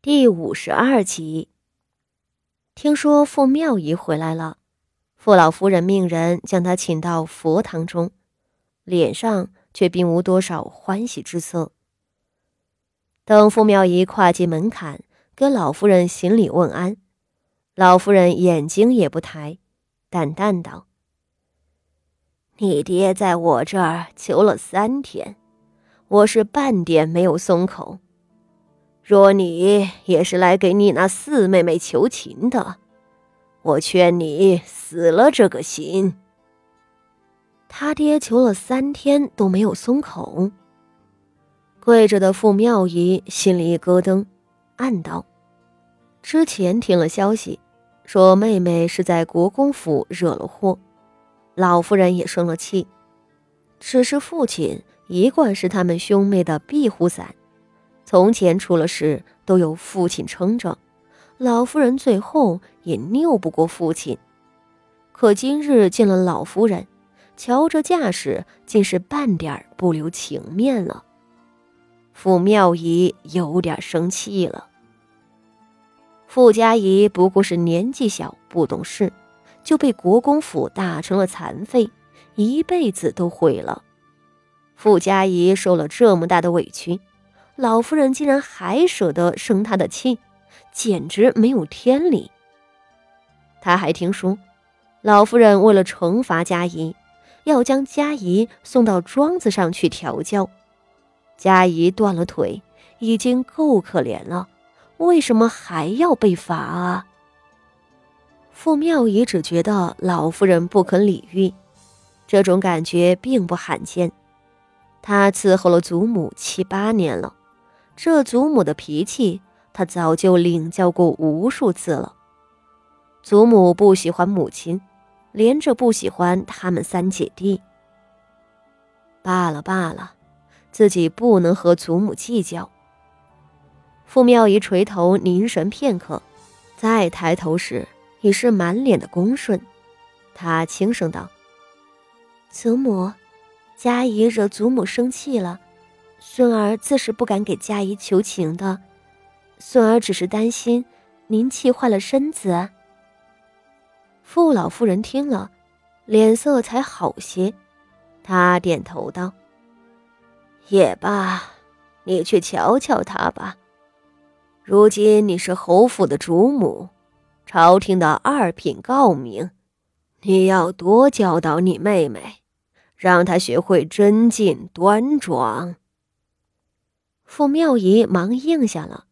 第五十二集。听说傅妙仪回来了，傅老夫人命人将她请到佛堂中，脸上却并无多少欢喜之色。等傅妙仪跨进门槛，跟老夫人行礼问安，老夫人眼睛也不抬，淡淡道：“你爹在我这儿求了三天，我是半点没有松口。”若你也是来给你那四妹妹求情的，我劝你死了这个心。他爹求了三天都没有松口，跪着的傅妙仪心里一咯噔，暗道：之前听了消息，说妹妹是在国公府惹了祸，老夫人也生了气。只是父亲一贯是他们兄妹的庇护伞。从前出了事都有父亲撑着，老夫人最后也拗不过父亲。可今日见了老夫人，瞧这架势，竟是半点不留情面了。傅妙仪有点生气了。傅家仪不过是年纪小不懂事，就被国公府打成了残废，一辈子都毁了。傅家仪受了这么大的委屈。老夫人竟然还舍得生他的气，简直没有天理。他还听说，老夫人为了惩罚佳怡，要将佳怡送到庄子上去调教。佳怡断了腿，已经够可怜了，为什么还要被罚啊？傅妙仪只觉得老夫人不肯理喻，这种感觉并不罕见。她伺候了祖母七八年了。这祖母的脾气，他早就领教过无数次了。祖母不喜欢母亲，连着不喜欢他们三姐弟。罢了罢了，自己不能和祖母计较。傅妙仪垂头凝神片刻，再抬头时已是满脸的恭顺。她轻声道：“祖母，佳怡惹祖母生气了。”孙儿自是不敢给佳怡求情的，孙儿只是担心您气坏了身子。傅老夫人听了，脸色才好些，她点头道：“也罢，你去瞧瞧他吧。如今你是侯府的主母，朝廷的二品诰命，你要多教导你妹妹，让她学会贞静端庄。”傅妙仪忙应下了，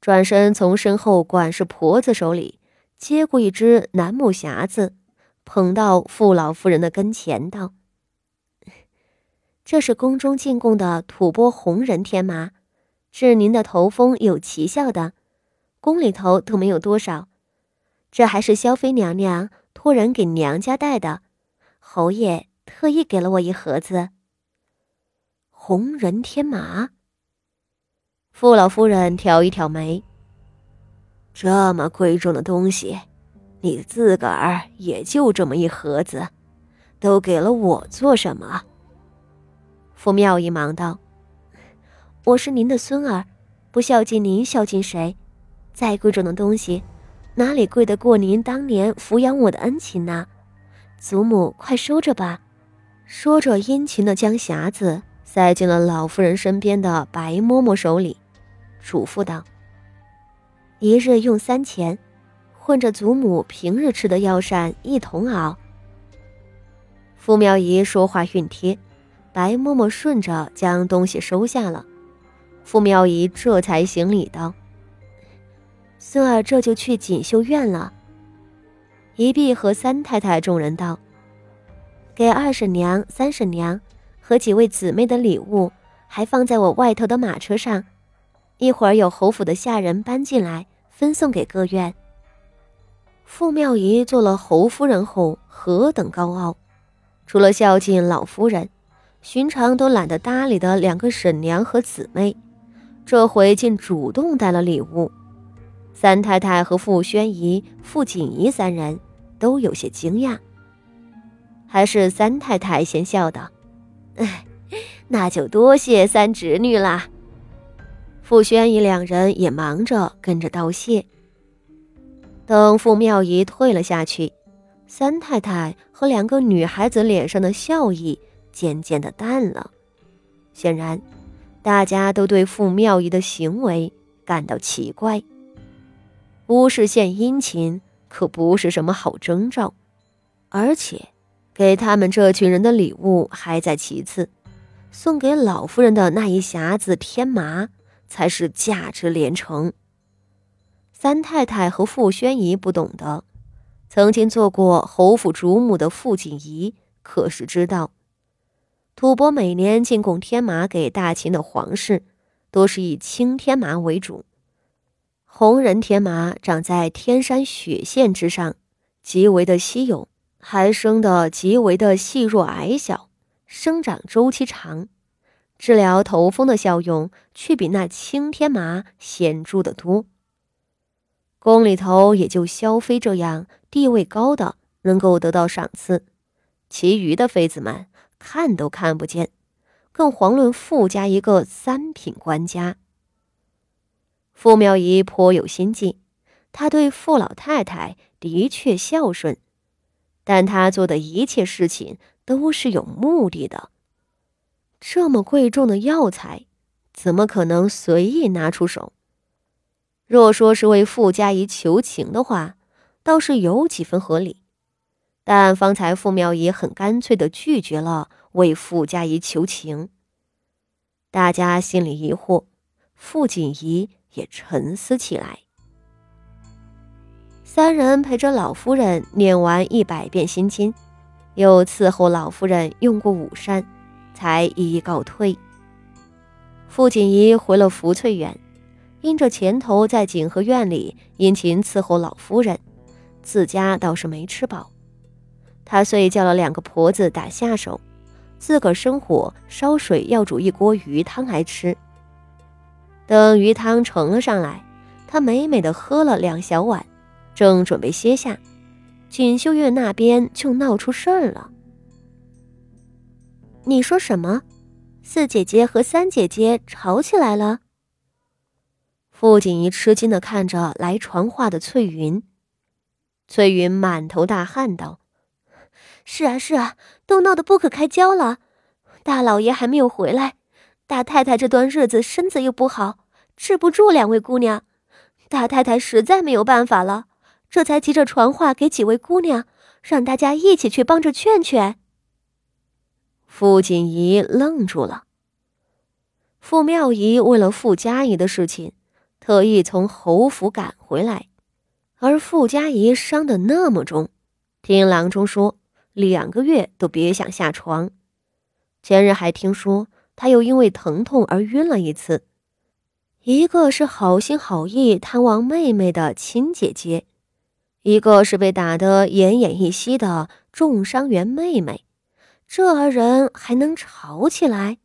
转身从身后管事婆子手里接过一只楠木匣子，捧到傅老夫人的跟前，道：“这是宫中进贡的吐蕃红人天麻，治您的头风有奇效的，宫里头都没有多少。这还是萧妃娘娘托人给娘家带的，侯爷特意给了我一盒子。红人天麻。”傅老夫人挑一挑眉：“这么贵重的东西，你自个儿也就这么一盒子，都给了我做什么？”傅妙仪忙道：“我是您的孙儿，不孝敬您，孝敬谁？再贵重的东西，哪里贵得过您当年抚养我的恩情呢？祖母，快收着吧。”说着，殷勤的将匣子塞进了老夫人身边的白嬷嬷手里。嘱咐道：“一日用三钱，混着祖母平日吃的药膳一同熬。”傅妙仪说话熨帖，白嬷嬷顺着将东西收下了。傅妙仪这才行礼道：“孙儿这就去锦绣院了。”一碧和三太太众人道：“给二婶娘、三婶娘和几位姊妹的礼物，还放在我外头的马车上。”一会儿有侯府的下人搬进来，分送给各院。傅妙仪做了侯夫人后，何等高傲！除了孝敬老夫人，寻常都懒得搭理的两个婶娘和姊妹，这回竟主动带了礼物。三太太和傅宣仪、傅锦仪三人都有些惊讶。还是三太太先笑道：“哎，那就多谢三侄女啦。”傅宣仪两人也忙着跟着道谢。等傅妙仪退了下去，三太太和两个女孩子脸上的笑意渐渐的淡了。显然，大家都对傅妙仪的行为感到奇怪。无事献殷勤可不是什么好征兆，而且，给他们这群人的礼物还在其次，送给老夫人的那一匣子天麻才是价值连城。三太太和傅宣仪不懂得，曾经做过侯府主母的傅锦仪可是知道，吐蕃每年进贡天麻给大秦的皇室，多是以青天麻为主。红人天麻长在天山雪线之上，极为的稀有，还生得极为的细弱矮小，生长周期长，治疗头风的效用却比那青天麻显著的多。宫里头也就萧妃这样地位高的能够得到赏赐，其余的妃子们看都看不见，更遑论富家一个三品官家。傅妙仪颇有心计，她对傅老太太的确孝顺，但她做的一切事情都是有目的的。这么贵重的药材，怎么可能随意拿出手？若说是为傅家仪求情的话，倒是有几分合理。但方才傅妙仪很干脆的拒绝了为傅家仪求情，大家心里疑惑，傅锦仪也沉思起来。三人陪着老夫人念完一百遍心经，又伺候老夫人用过午膳，才一一告退。傅锦仪回了福翠园。因着前头在景和院里殷勤伺候老夫人，自家倒是没吃饱。他遂叫了两个婆子打下手，自个儿生火烧水，要煮一锅鱼汤来吃。等鱼汤盛了上来，他美美的喝了两小碗，正准备歇下，锦绣院那边就闹出事儿了。你说什么？四姐姐和三姐姐吵起来了？傅锦仪吃惊的看着来传话的翠云，翠云满头大汗道：“是啊，是啊，都闹得不可开交了。大老爷还没有回来，大太太这段日子身子又不好，治不住两位姑娘。大太太实在没有办法了，这才急着传话给几位姑娘，让大家一起去帮着劝劝。”傅锦仪愣住了。傅妙仪为了傅家仪的事情。特意从侯府赶回来，而傅家仪伤得那么重，听郎中说，两个月都别想下床。前日还听说他又因为疼痛而晕了一次。一个是好心好意探望妹妹的亲姐姐，一个是被打得奄奄一息的重伤员妹妹，这二人还能吵起来？